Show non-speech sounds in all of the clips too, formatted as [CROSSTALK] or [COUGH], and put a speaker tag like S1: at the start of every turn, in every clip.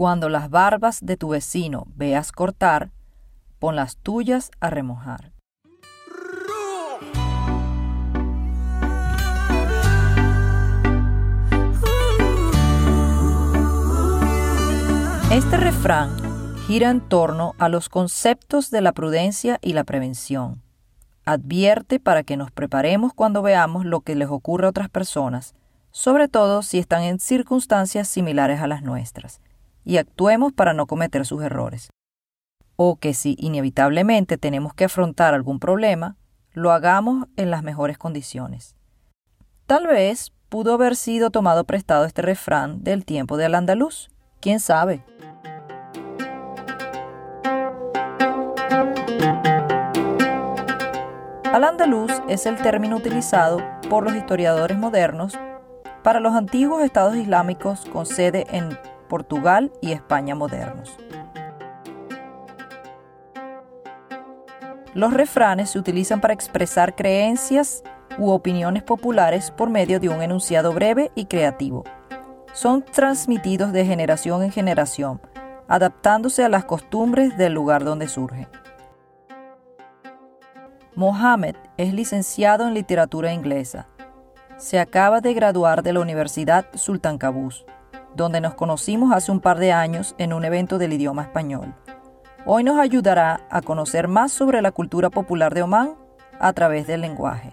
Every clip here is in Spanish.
S1: Cuando las barbas de tu vecino veas cortar, pon las tuyas a remojar. Este refrán gira en torno a los conceptos de la prudencia y la prevención. Advierte para que nos preparemos cuando veamos lo que les ocurre a otras personas, sobre todo si están en circunstancias similares a las nuestras, y actuemos para no cometer sus errores. O que si inevitablemente tenemos que afrontar algún problema, lo hagamos en las mejores condiciones. Tal vez pudo haber sido tomado prestado este refrán del tiempo de Al-Andalus, quién sabe. Al-Andalus es el término utilizado por los historiadores modernos para los antiguos estados islámicos con sede en Portugal y España modernos. Los refranes se utilizan para expresar creencias u opiniones populares por medio de un enunciado breve y creativo. Son transmitidos de generación en generación, adaptándose a las costumbres del lugar donde surgen. Mohamed es licenciado en literatura inglesa. Se acaba de graduar de la Universidad Sultan Qaboos, donde nos conocimos hace un par de años en un evento del idioma español. Hoy nos ayudará a conocer más sobre la cultura popular de Omán a través del lenguaje.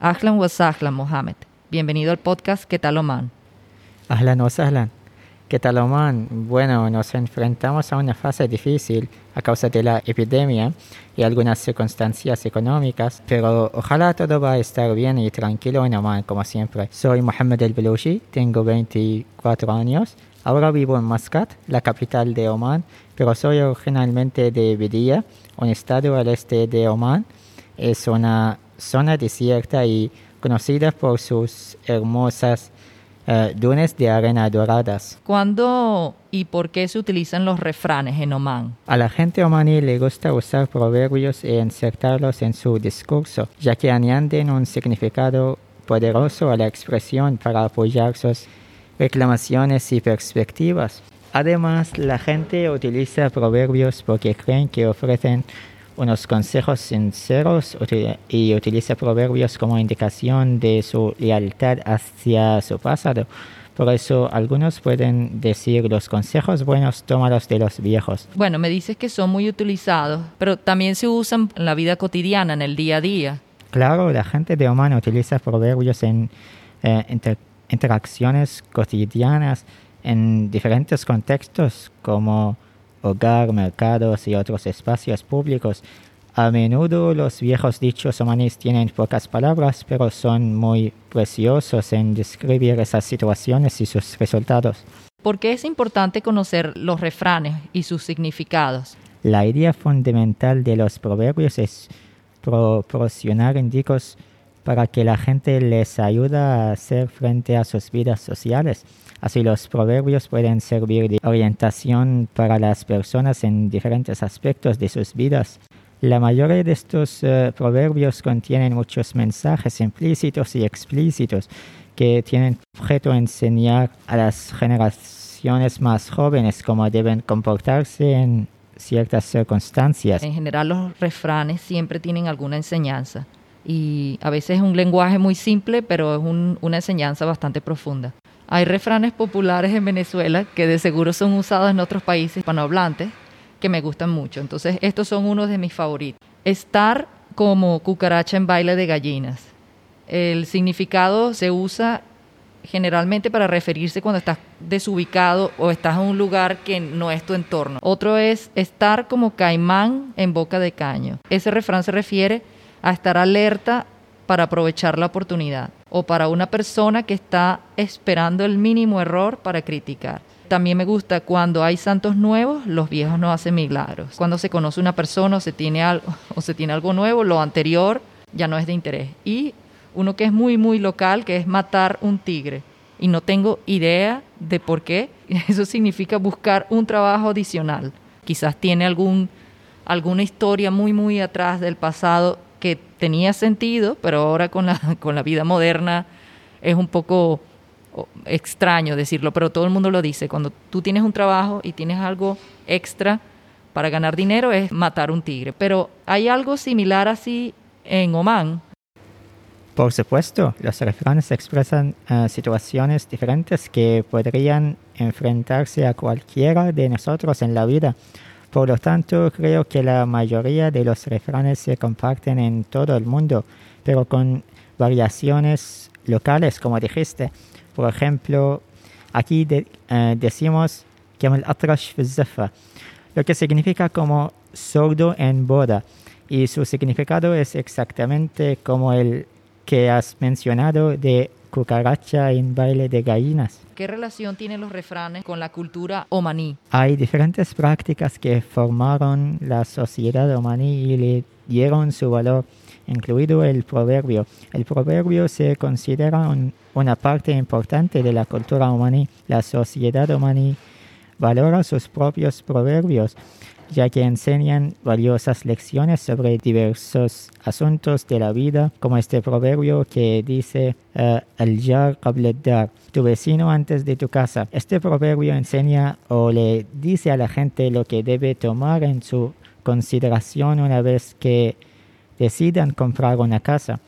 S2: Ahlan wa sahlan, Mohamed. Bienvenido al podcast ¿Qué tal Oman?
S3: Ahlan wa sahlan. ¿Qué tal, Oman? Bueno, nos enfrentamos a una fase difícil a causa de la epidemia y algunas circunstancias económicas, pero ojalá todo va a estar bien y tranquilo en Oman, como siempre. Soy Mohamed El Belushi, tengo 24 años. Ahora vivo en Muscat, la capital de Oman, pero soy originalmente de Bidia, un estado al este de Oman. Es una zona desierta y conocida por sus hermosas eh, dunes de arena doradas.
S2: ¿Cuándo y por qué se utilizan los refranes en Oman?
S3: A la gente omaní le gusta usar proverbios e insertarlos en su discurso, ya que añaden un significado poderoso a la expresión para apoyar sus reclamaciones y perspectivas. Además, la gente utiliza proverbios porque creen que ofrecen unos consejos sinceros y utiliza proverbios como indicación de su lealtad hacia su pasado. Por eso algunos pueden decir los consejos buenos tómalos de los viejos.
S2: Bueno, me dices que son muy utilizados, pero también se usan en la vida cotidiana, en el día a día.
S3: Claro, la gente de Oman utiliza proverbios en eh, interacciones cotidianas en diferentes contextos como hogar, mercados y otros espacios públicos. A menudo los viejos dichos omaníes tienen pocas palabras, pero son muy preciosos en describir esas situaciones y sus resultados.
S2: ¿Por qué es importante conocer los refranes y sus significados?
S3: La idea fundamental de los proverbios es proporcionar indicos para que la gente les ayude a hacer frente a sus vidas sociales. Así los proverbios pueden servir de orientación para las personas en diferentes aspectos de sus vidas. La mayoría de estos eh, proverbios contienen muchos mensajes implícitos y explícitos que tienen objeto enseñar a las generaciones más jóvenes cómo deben comportarse en ciertas circunstancias.
S2: En general los refranes siempre tienen alguna enseñanza y a veces es un lenguaje muy simple, pero es una enseñanza bastante profunda. Hay refranes populares en Venezuela que de seguro son usados en otros países hispanohablantes que me gustan mucho. Entonces, estos son unos de mis favoritos. Estar como cucaracha en baile de gallinas. El significado se usa generalmente para referirse cuando estás desubicado o estás en un lugar que no es tu entorno. Otro es estar como caimán en boca de caño. Ese refrán se refiere a estar alerta para aprovechar la oportunidad o para una persona que está esperando el mínimo error para criticar. También me gusta cuando hay santos nuevos, los viejos no hacen milagros. Cuando se conoce una persona o se tiene algo, [LAUGHS] o se tiene algo nuevo, lo anterior ya no es de interés. Y uno que es muy, muy local, que es matar un tigre. Y no tengo idea de por qué. [LAUGHS] Eso significa buscar un trabajo adicional. Quizás tiene algún, alguna historia muy, muy atrás del pasado tenía sentido, pero ahora con la, [LAUGHS] con la vida moderna es un poco extraño decirlo, pero todo el mundo lo dice. Cuando tú tienes un trabajo y tienes algo extra para ganar dinero es matar un tigre. Pero hay algo similar así en Oman.
S3: Por supuesto, los refranes expresan eh, situaciones diferentes que podrían enfrentarse a cualquiera de nosotros en la vida. Por lo tanto, creo que la mayoría de los refranes se comparten en todo el mundo, pero con variaciones locales, como dijiste. Por ejemplo, aquí eh, decimos lo que significa como sordo en boda, y su significado es exactamente como el que has mencionado de cucaracha en baile de gallinas.
S2: ¿Qué relación tienen los refranes con la cultura omaní?
S3: Hay diferentes prácticas que formaron la sociedad omaní y le dieron su valor, incluido el proverbio. El proverbio se considera una parte importante de la cultura omaní. La sociedad omaní valora sus propios proverbios ya que enseñan valiosas lecciones sobre diversos asuntos de la vida, como este proverbio que dice eh, jar dar, tu vecino antes de tu casa. Este proverbio enseña o le dice a la gente lo que debe tomar en su consideración una vez que decidan comprar una casa.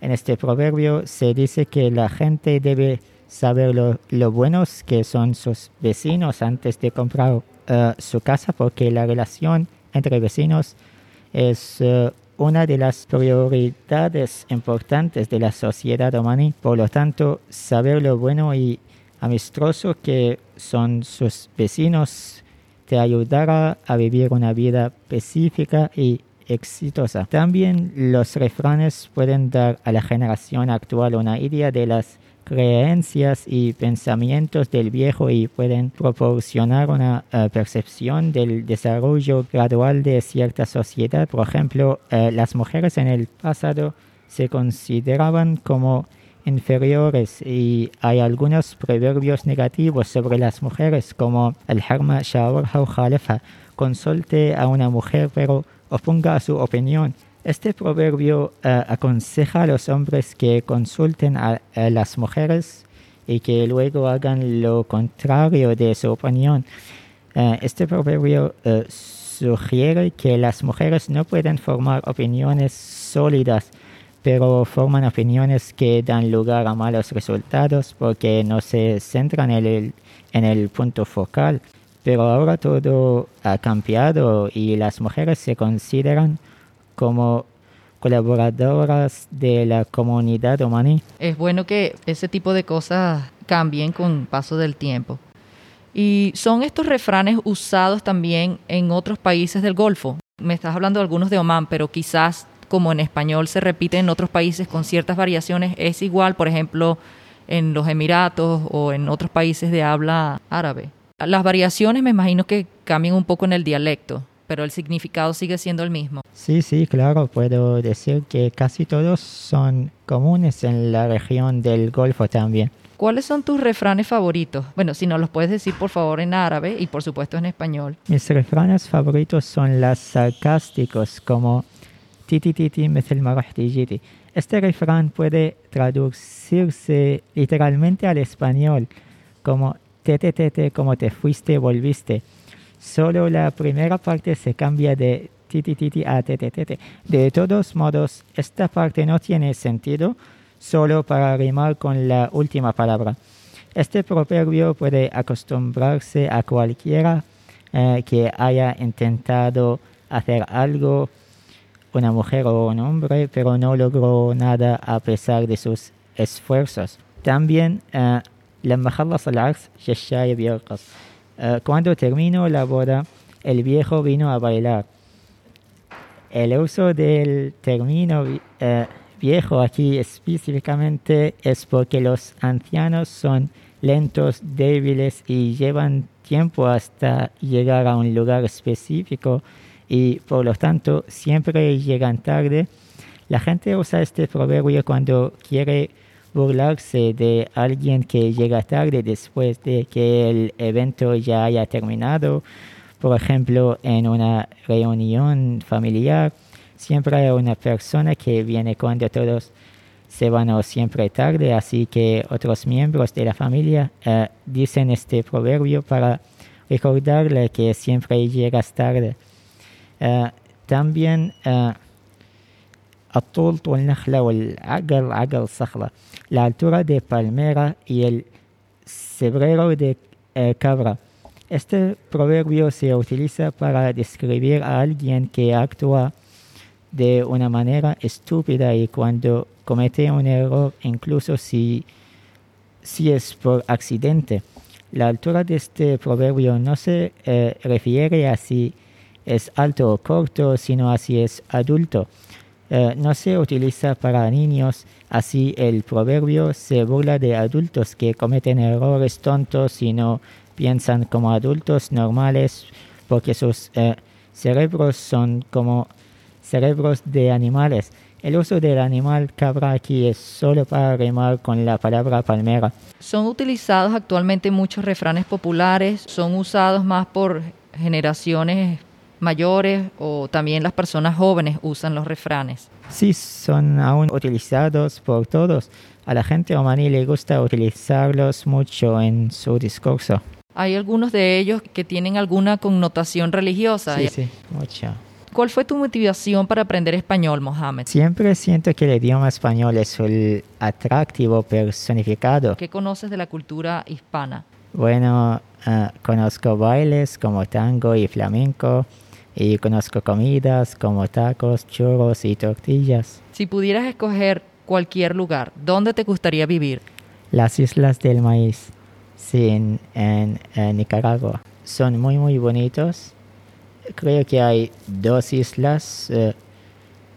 S3: En este proverbio se dice que la gente debe saber lo, lo buenos que son sus vecinos antes de comprar eh, su casa porque la relación entre vecinos es eh, una de las prioridades importantes de la sociedad omaní. Por lo tanto, saber lo bueno y amistoso que son sus vecinos te ayudará a vivir una vida pacífica y exitosa. También los refranes pueden dar a la generación actual una idea de las creencias y pensamientos del viejo y pueden proporcionar una eh, percepción del desarrollo gradual de cierta sociedad. Por ejemplo, eh, las mujeres en el pasado se consideraban como inferiores y hay algunos proverbios negativos sobre las mujeres como el harma shawar consulte a una mujer pero oponga su opinión este proverbio eh, aconseja a los hombres que consulten a, las mujeres y que luego hagan lo contrario de su opinión. Eh, este proverbio eh, sugiere que las mujeres no pueden formar opiniones sólidas, pero forman opiniones que dan lugar a malos resultados porque no se centran en el, en el punto focal. Pero ahora todo ha cambiado y las mujeres se consideran como colaboradoras de la comunidad omaní.
S2: Es bueno que ese tipo de cosas cambien con paso del tiempo. Y son estos refranes usados también en otros países del Golfo. Me estás hablando de algunos de Omán, pero quizás como en español se repite en otros países con ciertas variaciones, es igual, por ejemplo, en los Emiratos o en otros países de habla árabe. Las variaciones me imagino que cambian un poco en el dialecto pero el significado sigue siendo el mismo.
S3: Sí, sí, claro, puedo decir que casi todos son comunes en la región del Golfo también.
S2: ¿Cuáles son tus refranes favoritos? Bueno, si nos los puedes decir por favor en árabe y por supuesto en español.
S3: Mis refranes favoritos son los sarcásticos como titi titi Este refrán puede traducirse literalmente al español como tete tete como te fuiste volviste Solo la primera parte se cambia de titi titi a tete tete. De todos modos, esta parte no tiene sentido solo para rimar con la última palabra. Este proverbio puede acostumbrarse a cualquiera eh, que haya intentado hacer algo, una mujer o un hombre, pero no logró nada a pesar de sus esfuerzos. También, لما خلص العرس الشايب يرقص eh, cuando terminó la boda, el viejo vino a bailar. El uso del término eh, viejo aquí específicamente es porque los ancianos son lentos, débiles y llevan tiempo hasta llegar a un lugar específico y por lo tanto siempre llegan tarde. La gente usa este proverbio cuando quiere burlarse de alguien que llega tarde después de que el evento ya haya terminado. Por ejemplo, en una reunión familiar, siempre hay una persona que viene cuando todos se van siempre tarde, así que otros miembros de la familia eh, dicen este proverbio para recordarle que siempre llegas tarde. Eh, también eh, la altura de palmera y el cebrero de cabra. Este proverbio se utiliza para describir a alguien que actúa de una manera estúpida y cuando comete un error, incluso si, si es por accidente. La altura de este proverbio no se eh, refiere a si es alto o corto, sino a si es adulto. Eh, no se utiliza para niños, así el proverbio se burla de adultos que cometen errores tontos y no piensan como adultos normales porque sus eh, cerebros son como cerebros de animales. El uso del animal cabra aquí es solo para rimar con la palabra palmera.
S2: Son utilizados actualmente muchos refranes populares, son usados más por generaciones mayores o también las personas jóvenes usan los refranes.
S3: Sí, son aún utilizados por todos. A la gente omaní le gusta utilizarlos mucho en su discurso.
S2: Hay algunos de ellos que tienen alguna connotación religiosa.
S3: Sí, sí, mucho.
S2: ¿Cuál fue tu motivación para aprender español, Mohamed?
S3: Siempre siento que el idioma español es el atractivo personificado.
S2: ¿Qué conoces de la cultura hispana?
S3: Bueno, ah, conozco bailes como tango y flamenco y conozco comidas como tacos, churros y tortillas.
S2: Si pudieras escoger cualquier lugar, ¿dónde te gustaría vivir?
S3: Las Islas del Maíz, sí, en Nicaragua. Son muy, muy bonitos creo que hay dos islas, eh,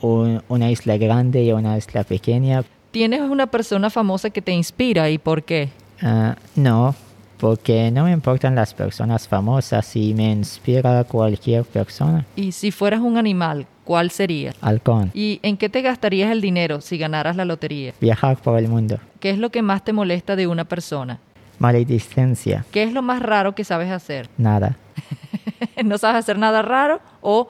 S3: una isla grande y una isla pequeña.
S2: ¿Tienes una persona famosa que te inspira y por qué?
S3: Ah, no, porque no me importan las personas famosas y me inspira cualquier persona.
S2: ¿Y si fueras un animal, cuál sería?
S3: Halcón.
S2: ¿Y en qué te gastarías el dinero si ganaras la lotería?
S3: Viajar por el mundo.
S2: ¿Qué es lo que más te molesta de una persona?
S3: Maledicencia.
S2: ¿Qué es lo más raro que sabes hacer? [LAUGHS]
S3: Nada.
S2: no sabes hacer nada raro o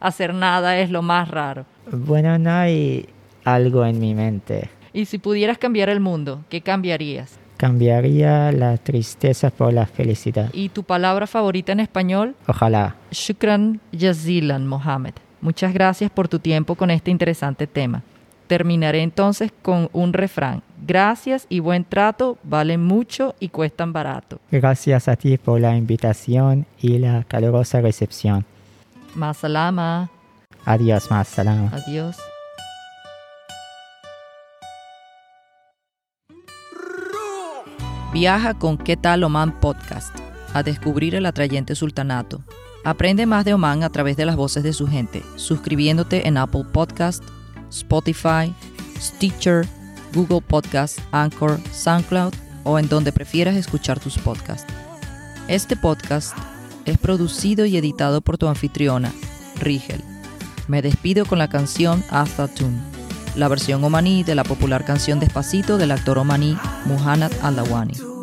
S2: hacer nada es lo más raro.
S3: Bueno, no hay algo en mi mente.
S2: Y si pudieras cambiar el mundo, ¿qué cambiarías?
S3: Cambiaría la tristeza por la felicidad.
S2: ¿Y tu palabra favorita en español?
S3: Ojalá.
S2: Shukran Yazilan Mohammed. Muchas gracias por tu tiempo con este interesante tema. Terminaré entonces con un refrán. Gracias y buen trato valen mucho y cuestan barato.
S3: Gracias a ti por la invitación y la calurosa recepción.
S2: Más salama.
S3: Adiós, más salama.
S2: Adiós. Viaja con ¿Qué tal Oman Podcast? A descubrir el atrayente sultanato. Aprende más de Oman a través de las voces de su gente, suscribiéndote en Apple Podcast Spotify, Stitcher, Google Podcast, Anchor, SoundCloud o en donde prefieras escuchar tus podcasts. Este podcast es producido y editado por tu anfitriona, Rigel. Me despido con la canción Hasta Tune, la versión omaní de la popular canción Despacito del actor omaní Muhannad Aldawani.